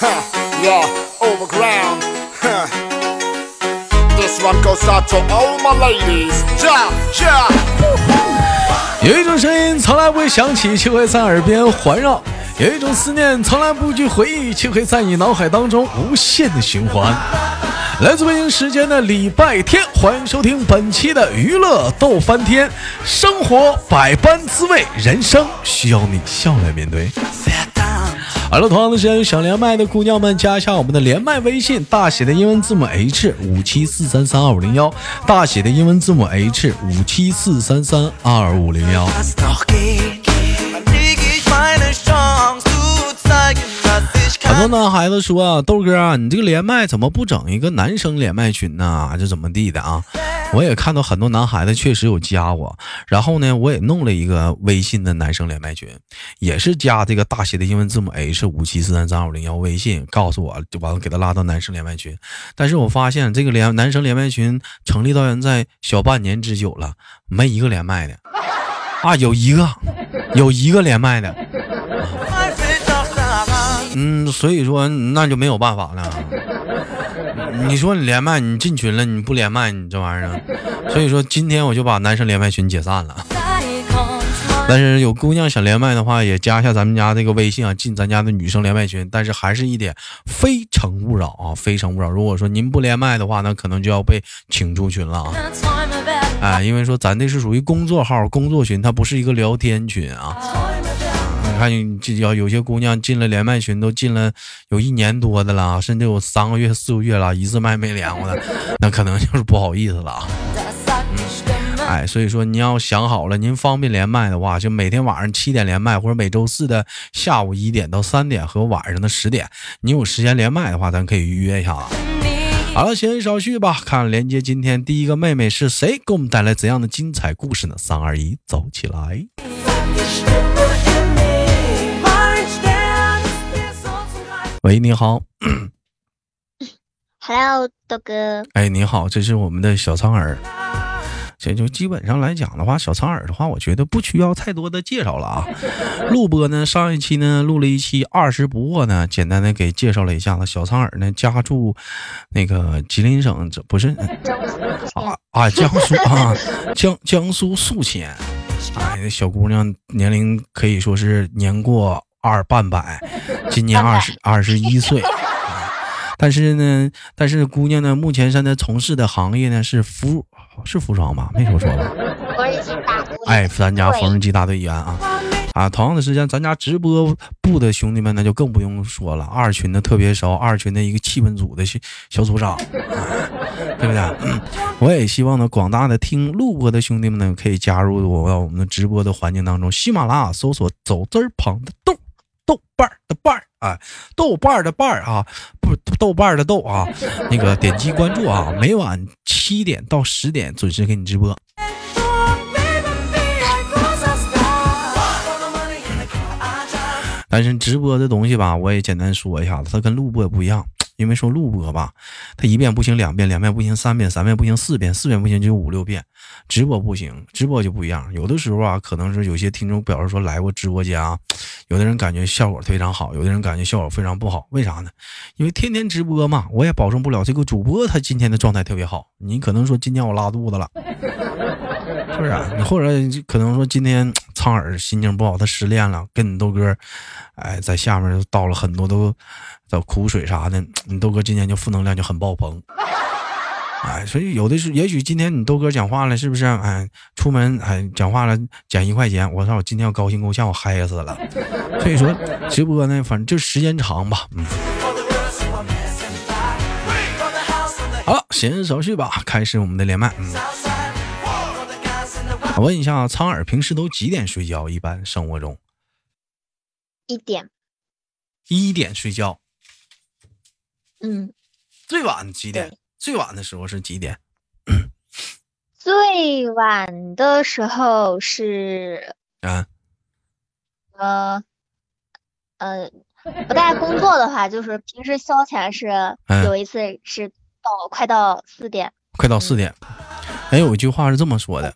yeah, overground. This one goes out to all my ladies. Ja, ja. 有一种声音从来不会响起，却会在耳边环绕；有一种思念从来不去回忆，却会在你脑海当中无限的循环。来自北京时间的礼拜天，欢迎收听本期的娱乐逗翻天。生活百般滋味，人生需要你笑来面对。好了，同样的时间，想连麦的姑娘们，加一下我们的连麦微信，大写的英文字母 H 五七四三三二五零幺，大写的英文字母 H 五七四三三二五零幺。很多男孩子说啊，豆哥啊，你这个连麦怎么不整一个男生连麦群呢？这怎么地的啊？我也看到很多男孩子确实有加我，然后呢，我也弄了一个微信的男生连麦群，也是加这个大写的英文字母 H 五七四三三二五零幺微信，告诉我就完了，给他拉到男生连麦群。但是我发现这个连男生连麦群成立到现在小半年之久了，没一个连麦的啊，有一个，有一个连麦的。嗯，所以说那就没有办法了。你说你连麦，你进群了，你不连麦，你这玩意儿。所以说今天我就把男生连麦群解散了。但是有姑娘想连麦的话，也加一下咱们家这个微信啊，进咱家的女生连麦群。但是还是一点非诚勿扰啊，非诚勿扰。如果说您不连麦的话，那可能就要被请出群了啊。哎，因为说咱这是属于工作号、工作群，它不是一个聊天群啊。看，这要有些姑娘进了连麦群，都进了有一年多的了，甚至有三个月、四个月了，一次麦没连过的，那可能就是不好意思了。哎，所以说你要想好了，您方便连麦的话，就每天晚上七点连麦，或者每周四的下午一点到三点和晚上的十点，你有时间连麦的话，咱可以预约一下啊。好了，闲言少叙吧，看连接今天第一个妹妹是谁，给我们带来怎样的精彩故事呢？三二一，走起来！喂，你好。Hello，豆哥。哎，你好，这是我们的小苍耳。这就基本上来讲的话，小苍耳的话，我觉得不需要太多的介绍了啊。录播呢，上一期呢录了一期二十不惑呢，简单的给介绍了一下子。小苍耳呢家住那个吉林省，这不是啊啊江苏啊江江苏宿迁。哎，小姑娘年龄可以说是年过。二半百，今年二十二十一岁，但是呢，但是姑娘呢，目前现在从事的行业呢是服是服装吧？没说错吧？哎，咱家缝纫机大队员啊啊！同样的时间，咱家直播部的兄弟们那就更不用说了，二群的特别熟，二群的一个气氛组的小小组长，对不对？我也希望呢，广大的听录播的兄弟们呢，可以加入我到我们的直播的环境当中，喜马拉雅搜索走字旁的豆。豆瓣的瓣儿啊，豆瓣的瓣儿啊，不豆瓣的豆啊，那个点击关注啊，每晚七点到十点准时给你直播。但是直播的东西吧，我也简单说一下子，它跟录播不一样。因为说录播吧，他一遍不行，两遍，两遍不行，三遍，三遍不行，四遍，四遍不行，就五六遍。直播不行，直播就不一样。有的时候啊，可能是有些听众表示说来过直播间啊，有的人感觉效果非常好，有的人感觉效果非常不好。为啥呢？因为天天直播嘛，我也保证不了这个主播他今天的状态特别好。你可能说今天我拉肚子了，是不是？你 或者可能说今天苍耳心情不好，他失恋了，跟你豆哥，哎，在下面倒了很多都。找苦水啥的，你豆哥今天就负能量就很爆棚，哎，所以有的是，也许今天你豆哥讲话了，是不是？哎，出门哎讲话了减一块钱，我操，我今天要高兴够呛，我嗨死了。所以说直播呢，反正就时间长吧，嗯。好了，闲言少叙吧，开始我们的连麦。嗯，我问一下，苍耳平时都几点睡觉？一般生活中？一点。一点睡觉。嗯，最晚几点？最晚的时候是几点？最晚的时候是啊，呃呃，不带工作的话，就是平时消遣是有一次是到快到四点，快到四点。哎，有一句话是这么说的：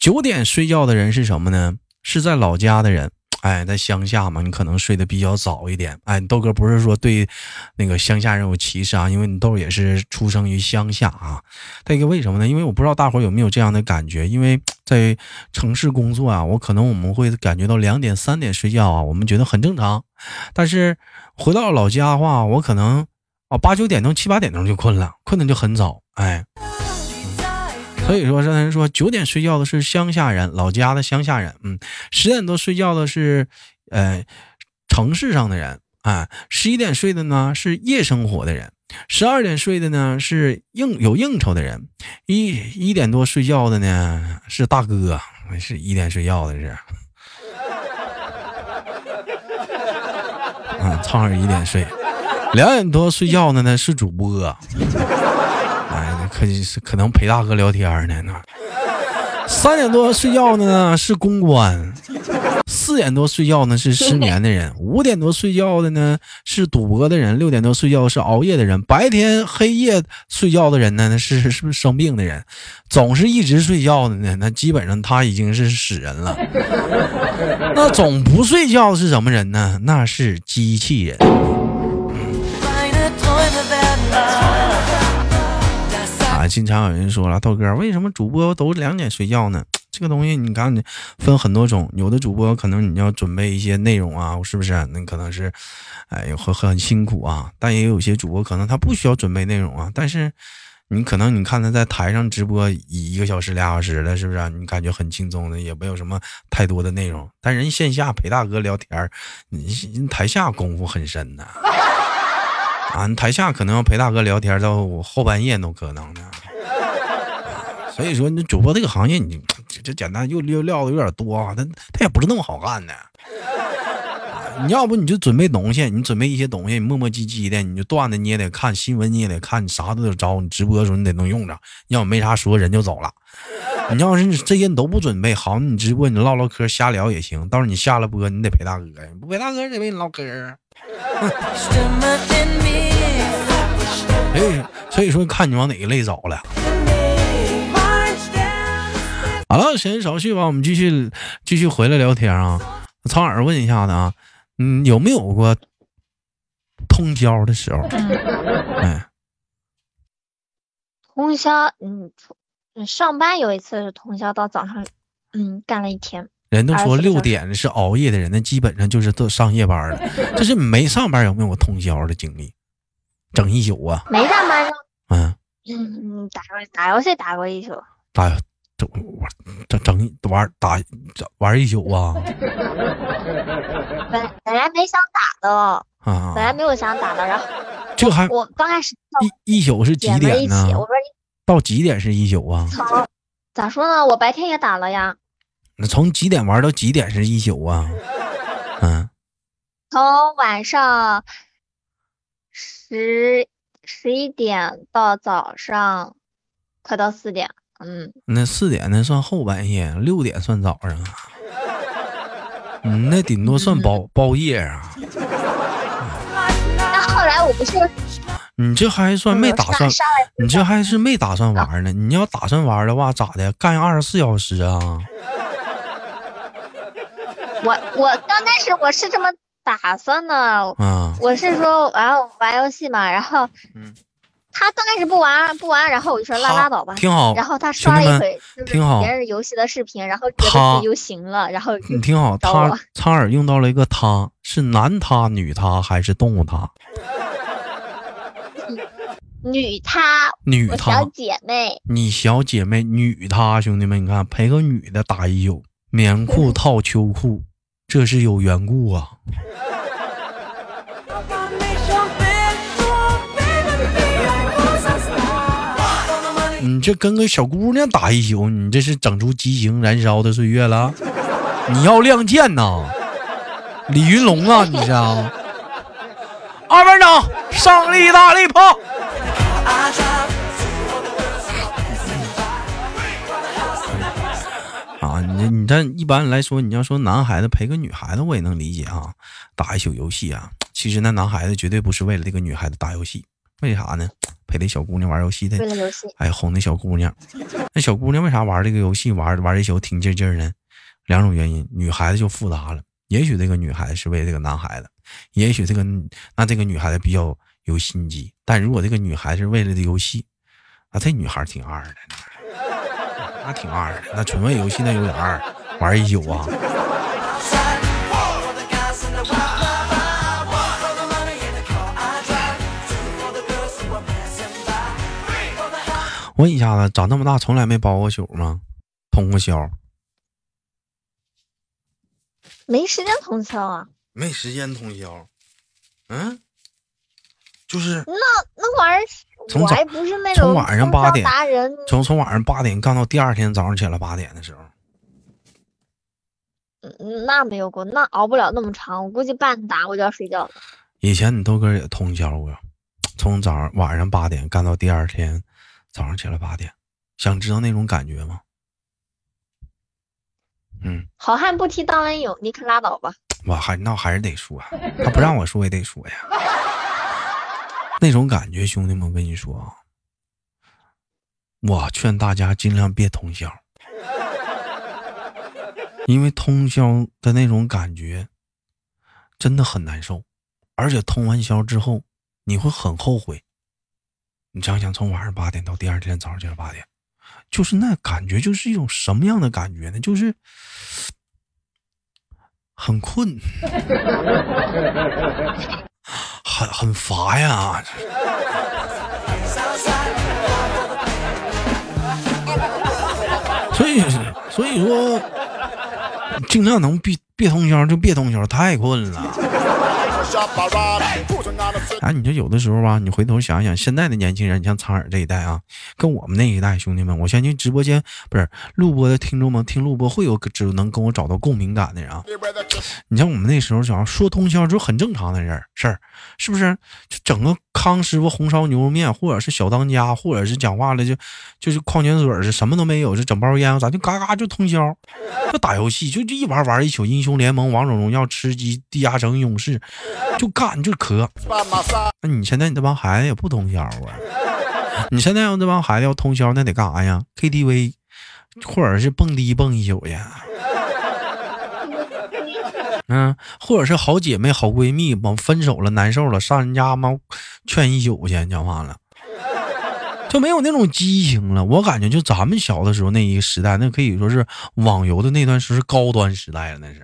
九点睡觉的人是什么呢？是在老家的人。哎，在乡下嘛，你可能睡得比较早一点。哎，豆哥不是说对那个乡下人有歧视啊，因为你豆也是出生于乡下啊。再一个为什么呢？因为我不知道大伙有没有这样的感觉，因为在城市工作啊，我可能我们会感觉到两点三点睡觉啊，我们觉得很正常。但是回到老家的话，我可能啊八九点钟、七八点钟就困了，困的就很早。哎。所以说，刚才说九点睡觉的是乡下人，老家的乡下人。嗯，十点多睡觉的是，呃，城市上的人。啊，十一点睡的呢是夜生活的人，十二点睡的呢是应有应酬的人，一一点多睡觉的呢是大哥，是一点睡觉的是。嗯，苍耳一点睡，两点多睡觉的呢是主播。可是可能陪大哥聊天呢，那三点多睡觉的呢是公关，四点多睡觉呢是失眠的人，五点多睡觉的呢是赌博的人，六点多睡觉是熬夜的人，白天黑夜睡觉的人呢那是 是不是生病的人？总是一直睡觉的呢，那基本上他已经是死人了。那总不睡觉是什么人呢？那是机器人。啊，经常有人说了，豆哥，为什么主播都两点睡觉呢？这个东西你看，分很多种，有的主播可能你要准备一些内容啊，是不是？那可能是，哎，很很辛苦啊。但也有些主播可能他不需要准备内容啊，但是你可能你看他在台上直播一个小时俩小时的，是不是？你感觉很轻松的，也没有什么太多的内容。但人线下陪大哥聊天，你台下功夫很深呐。啊，台下可能要陪大哥聊天到后半夜都可能的，所以说你主播这个行业，你这简单又又料的有点多啊，他他也不是那么好干的。你要不你就准备东西，你准备一些东西，你磨磨唧唧的，你就段子你也得看，新闻你也得看，你啥都得招。你直播的时候你得能用着，要没啥说人就走了。你要是这些你都不准备好，你直播你唠唠嗑瞎聊也行，到时候你下了播你得陪大哥，不陪大哥得陪你唠嗑。所以，所以说，看你往哪个类走了。好了，闲言少叙吧，我们继续继续回来聊天啊。苍耳问一下子啊，嗯，有没有过通宵的时候？哎，通宵，嗯，上班有一次是通宵到早上，嗯，干了一天。人都说六点是熬夜的人，那基本上就是都上夜班了。就是没上班有没有通宵的经历？整一宿啊？没上班就嗯嗯打打游戏打过一宿。打整整整玩打玩一宿啊？本本来没想打的啊，本来没有想打的，然后就还我刚开始一一宿是几点呢？我说到几点是一宿啊？咋说呢？我白天也打了呀。那从几点玩到几点是一宿啊？嗯，从晚上十十一点到早上快到四点。嗯，那四点那算后半夜，六点算早上。嗯，那顶多算包包夜啊。那后来我不是，你这还算没打算？你这还是没打算玩呢？你要打算玩的话，咋的？干二十四小时啊？我我刚开始我是这么打算的，嗯，我是说玩玩游戏嘛，然后，嗯，他刚开始不玩不玩，然后我就说拉拉倒吧，挺好。然后他刷了一会，就是别人游戏的视频，然后觉得自己就行了，然后你挺好。他苍耳用到了一个他，是男他女他还是动物他？女她，女他小姐妹，你小姐妹女她兄弟们，你看陪个女的打一宿，棉裤套秋裤。这是有缘故啊！你这跟个小姑娘打一宿，你这是整出激情燃烧的岁月了？你要亮剑呐，李云龙啊，你是啊？二班长，上力大力炮！你你这一般来说，你要说男孩子陪个女孩子，我也能理解啊，打一宿游戏啊。其实那男孩子绝对不是为了这个女孩子打游戏，为啥呢？陪那小姑娘玩游戏的，为了游戏，哎，哄那小姑娘。那小姑娘为啥玩这个游戏玩玩一宿挺劲劲呢？两种原因，女孩子就复杂了。也许这个女孩子是为这个男孩子，也许这个那这个女孩子比较有心机。但如果这个女孩子为了这游戏，啊，这女孩挺二的，那挺二的，那纯味游戏那有点二，玩一宿啊。问一下子，长那么大从来没包过宿吗？通过宵？没时间通宵啊？没时间通宵？嗯，就是那那玩意儿，从我还不是那种从晚上八点从从晚上八点干到第二天早上起来八点的时候。嗯，那没有过，那熬不了那么长，我估计半打我就要睡觉了。以前你豆哥也通宵过，从早上晚上八点干到第二天早上起来八点，想知道那种感觉吗？嗯，好汉不提当年勇，你可拉倒吧。我还那还是得说，他不让我说也得说呀。那种感觉，兄弟们，我跟你说啊，我劝大家尽量别通宵，因为通宵的那种感觉真的很难受，而且通完宵之后你会很后悔。你想想，从晚上八点到第二天早上起来八点，就是那感觉，就是一种什么样的感觉呢？就是很困，很很乏呀。所以，所以说，尽量能别别通宵就别通宵，太困了。哎，你说有的时候吧，你回头想想，现在的年轻人，你像苍耳这一代啊，跟我们那一代兄弟们，我相信直播间不是录播的听众们听录播会有只能跟我找到共鸣感的人啊。你像我们那时候，想要说通宵就很正常的人事儿，是不是？就整个康师傅红烧牛肉面，或者是小当家，或者是讲话了就就是矿泉水是什么都没有，就整包烟，咱就嘎嘎就通宵，就打游戏，就就一玩玩一宿，英雄联盟、王者荣耀、吃鸡、地下城、勇士，就干就磕。那你现在你这帮孩子也不通宵啊？你现在要这帮孩子要通宵，那得干啥呀？KTV，或者是蹦迪蹦一宿去？嗯，或者是好姐妹、好闺蜜，往分手了、难受了，上人家妈劝一宿去，讲话了，就没有那种激情了。我感觉就咱们小的时候那一个时代，那可以说是网游的那段时是高端时代了，那是。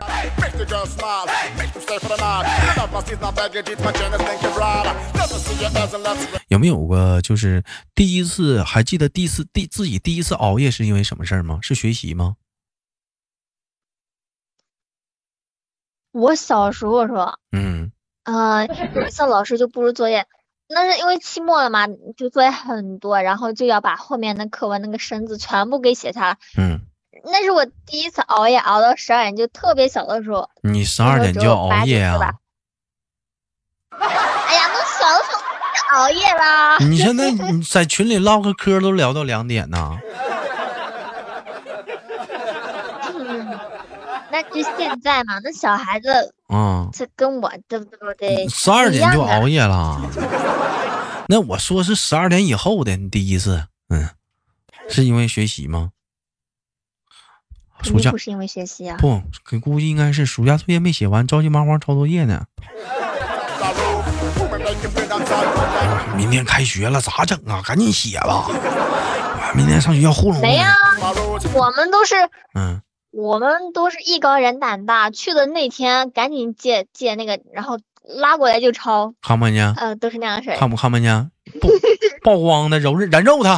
有没有过就是第一次还记得第一次第自己第一次熬夜是因为什么事儿吗？是学习吗？我小时候说，嗯呃，有一次老师就布置作业，那是因为期末了嘛，就作业很多，然后就要把后面的课文那个生字全部给写下来。嗯，那是我第一次熬夜，熬到十二点，就特别小的时候。你十二点就要熬夜啊？哎呀，那小的时候就熬夜啦。你现在你在群里唠个嗑都聊到两点呢。嗯，那就现在嘛，那小孩子，嗯，这跟我对不对？十二点就熬夜了。那我说是十二点以后的你第一次，嗯，是因为学习吗？暑假不是因为学习啊？不，估计应该是暑假作业没写完，着急忙慌抄作业呢。明天开学了咋整啊？赶紧写吧！明天上学校糊弄。没啊，我们都是，嗯，我们都是艺高人胆大，去的那天赶紧借借那个，然后拉过来就抄。看不见？呃，都是那样式。看不看不见？不曝光的，揉人肉他，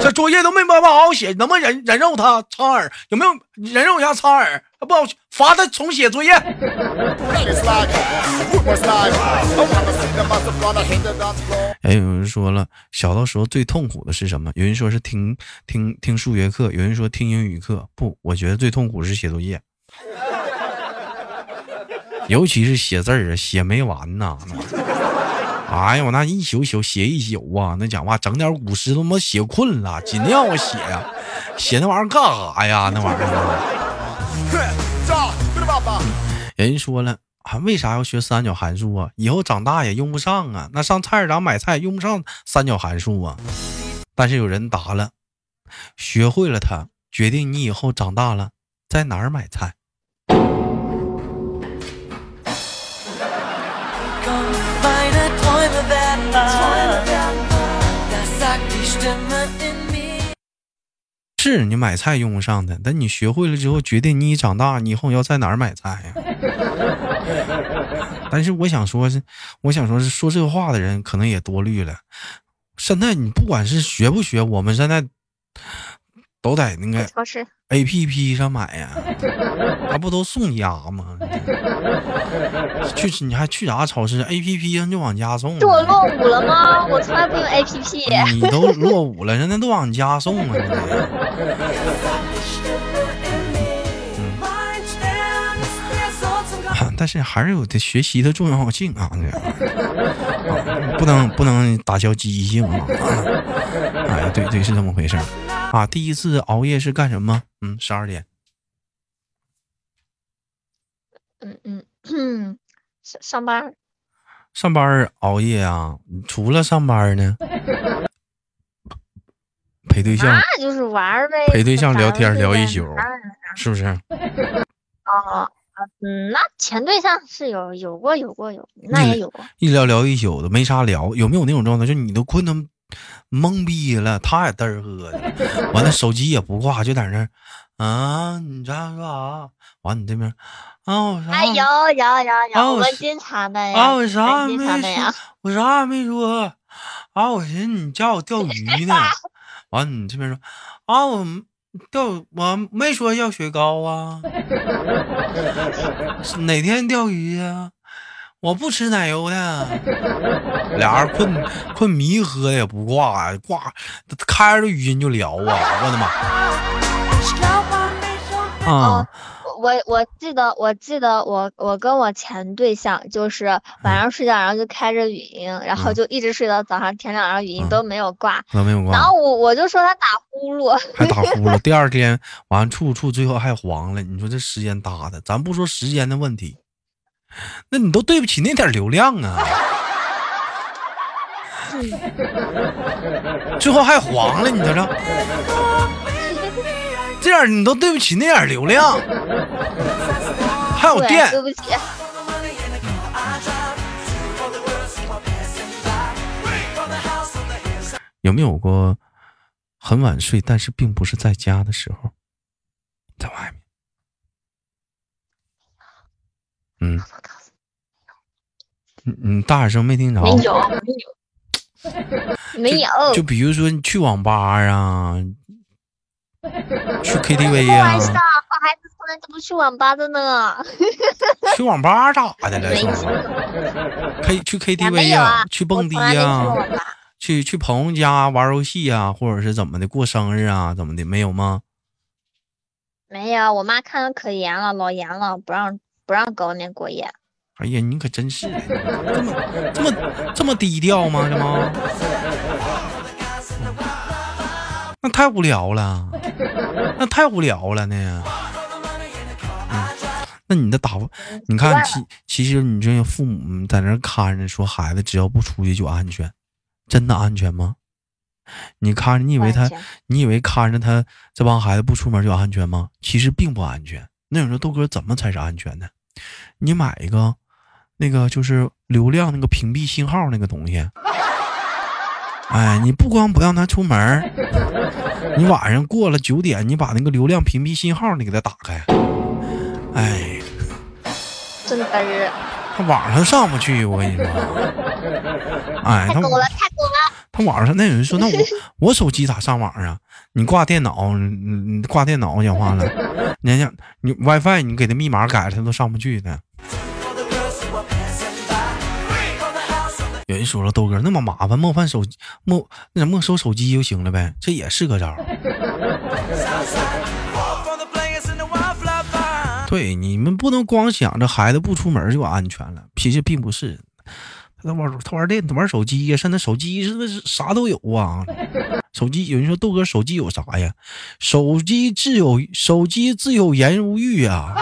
这作业都没办法好好写，能不能忍忍肉他？苍耳有没有忍肉一下？苍耳不好罚他重写作业。哎，有人说了，小的时候最痛苦的是什么？有人说是听听听数学课，有人说听英语课。不，我觉得最痛苦是写作业，尤其是写字儿啊，写没完呐。哎呀，我那一宿宿写一宿啊，那讲话整点古诗都他妈写困了，尽量我写呀，写那玩意儿干啥呀？那玩意儿。人说了。啊，为啥要学三角函数啊？以后长大也用不上啊。那上菜市场买菜用不上三角函数啊。但是有人答了，学会了它，决定你以后长大了在哪儿买菜。是你买菜用不上的，但你学会了之后，决定你长大，你以后要在哪儿买菜呀？但是我想说，是我想说，是说这话的人可能也多虑了。现在你不管是学不学，我们现在都在那个超市 A P P 上买呀，还不都送家吗？去你还去啥超市？A P P 上就往家送。是我落伍了吗？我从来不用 A P P。你都落伍了，人家都往家送啊！但是还是有的学习的重要性啊，不能不能打消积极性啊！哎，对对，是这么回事啊。第一次熬夜是干什么？嗯，十二点。嗯嗯嗯，上上班。上班熬夜啊？除了上班呢？陪对象？那就是玩呗。陪对象聊天聊一宿，是不是？哦。嗯，那前对象是有有过有过有，那也有过。一聊聊一宿的，没啥聊。有没有那种状态，就你都困得懵逼了，他也嘚儿喝的，完了手机也不挂，就在那儿啊，你这样说啥？完你这边啊，我啥？哎有有有有，我们经常的呀。啊，我啥没说？我啥也没说。啊，我寻思你叫我钓鱼呢。完你这边说啊，我。钓我没说要雪糕啊，哪天钓鱼呀？我不吃奶油的。俩人困困迷喝的也不挂，挂开着语音就聊啊！我的妈！啊。我我记得我记得我我跟我前对象就是晚上睡觉，然后就开着语音，然后就一直睡到早上天亮，然后语音都没有挂，都没有挂。然后我我就说他打呼噜，还打呼噜。第二天完处处最后还黄了，你说这时间搭的，咱不说时间的问题，那你都对不起那点流量啊！最后还黄了，你瞅瞅。这样你都对不起那点流量，还有电，对不起。有没有过很晚睡，但是并不是在家的时候，在外面？嗯，嗯嗯，大点声，没听着。没有，没有，没有。就比如说你去网吧啊。去 KTV 呀！好孩子从来都不去网吧的呢。去网吧咋的了？可以去 KTV 呀，去蹦迪呀，去去朋友家玩游戏呀，或者是怎么的过生日啊，怎么的没有吗？没有，我妈看的可严了，老严了，不让不让狗撵过夜。哎呀，你可真是这么这么这么低调吗？这吗？那太无聊了，那太无聊了呢。嗯，那你的打，你看，其其实你这父母在那看着，说孩子只要不出去就安全，真的安全吗？你看着，你以为他，你以为看着他这帮孩子不出门就安全吗？其实并不安全。那你说豆哥怎么才是安全的？你买一个，那个就是流量那个屏蔽信号那个东西。哎，你不光不让他出门你晚上过了九点，你把那个流量屏蔽信号你给他打开。哎，真嘚儿，他网上上不去，我跟你说。哎，太狗了，太狗了。他网上那有人说，那我我手机咋上网啊？你挂电脑，你挂电脑讲话了。你讲你 WiFi，你给他密码改了，他都上不去的。有人说了，豆哥那么麻烦，没翻手机，没那没收手机就行了呗，这也是个招。对，你们不能光想着孩子不出门就安全了，其实并不是。他玩他玩电玩手机呀，现在手机是不是啥都有啊？手机有人说豆哥手机有啥呀？手机自有手机自有颜如玉啊，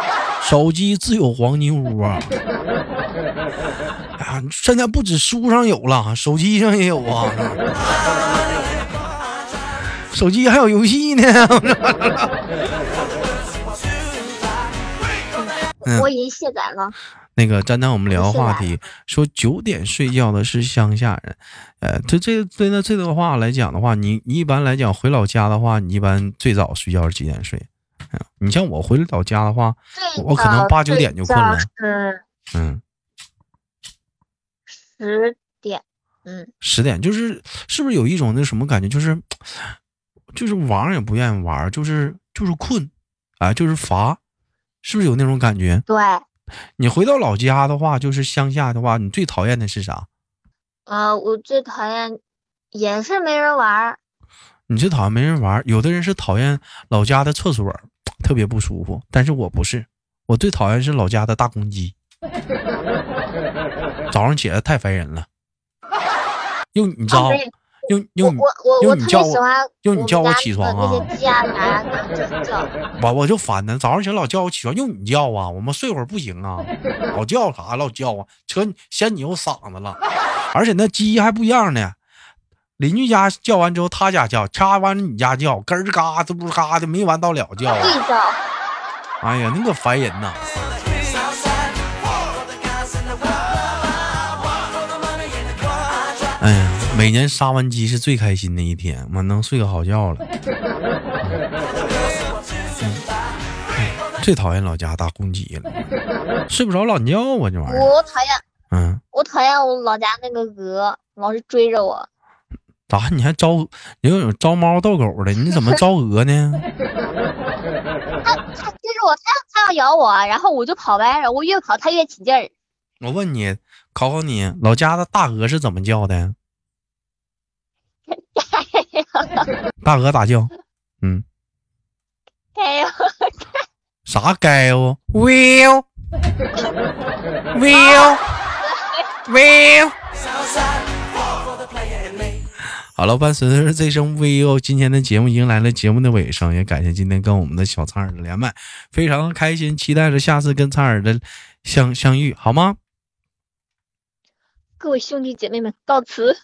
手机自有黄金屋啊。啊，现在不止书上有了，手机上也有啊。手机还有游戏呢。我已经卸载了。那个，咱咱我们聊个话题，说九点睡觉的是乡下人，呃，这这对那这个话来讲的话，你你一般来讲回老家的话，你一般最早睡觉是几点睡？你像我回老家的话，我可能八九点就困了。嗯，十点，嗯，十点就是是不是有一种那什么感觉，就是就是玩也不愿意玩，就是就是困，啊，就是乏，是不是有那种感觉？对。你回到老家的话，就是乡下的话，你最讨厌的是啥？呃，我最讨厌也是没人玩儿。你最讨厌没人玩儿？有的人是讨厌老家的厕所，特别不舒服。但是我不是，我最讨厌是老家的大公鸡。早上起来太烦人了，又你知道。用用用你叫我，用你叫我起床啊！我我就烦呢，早上起来老叫我起床，用你叫啊！我们睡会儿不行啊！老叫啥老叫啊？扯嫌你有嗓子了，而且那鸡还不一样呢。邻居家叫完之后，他家叫，掐完你家叫，咯吱嘎吱不嘎的，没完到了叫。哎呀，那个烦人呐！哎呀。每年杀完鸡是最开心的一天，我能睡个好觉了。最讨厌老家大公鸡了，睡不着懒觉啊，这玩意儿。我讨厌，嗯，我讨厌我老家那个鹅，老是追着我。咋？你还招？你有招猫逗狗的？你怎么招鹅呢？它它追着我，它它要咬我，然后我就跑呗，我越跑它越起劲儿。我问你，考考你，老家的大鹅是怎么叫的？大鹅咋叫？嗯，该哟，啥该哦？Will Will Will。好了，伴随着这声 Will，今天的节目迎来了节目的尾声，也感谢今天跟我们的小苍耳的连麦，非常开心，期待着下次跟苍耳的相相遇，好吗？各位兄弟姐妹们，告辞。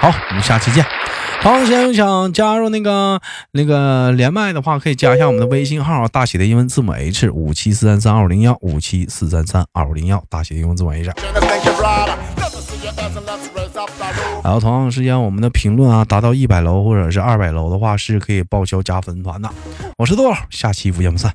好，我们下期见。好，想想加入那个那个连麦的话，可以加一下我们的微信号，大写的英文字母 H 五七四三三二五零幺五七四三三二五零幺，大写的英文字母 H。然后同样时间，我们的评论啊达到一百楼或者是二百楼的话，是可以报销加粉团的。我是豆豆，下期不见不散。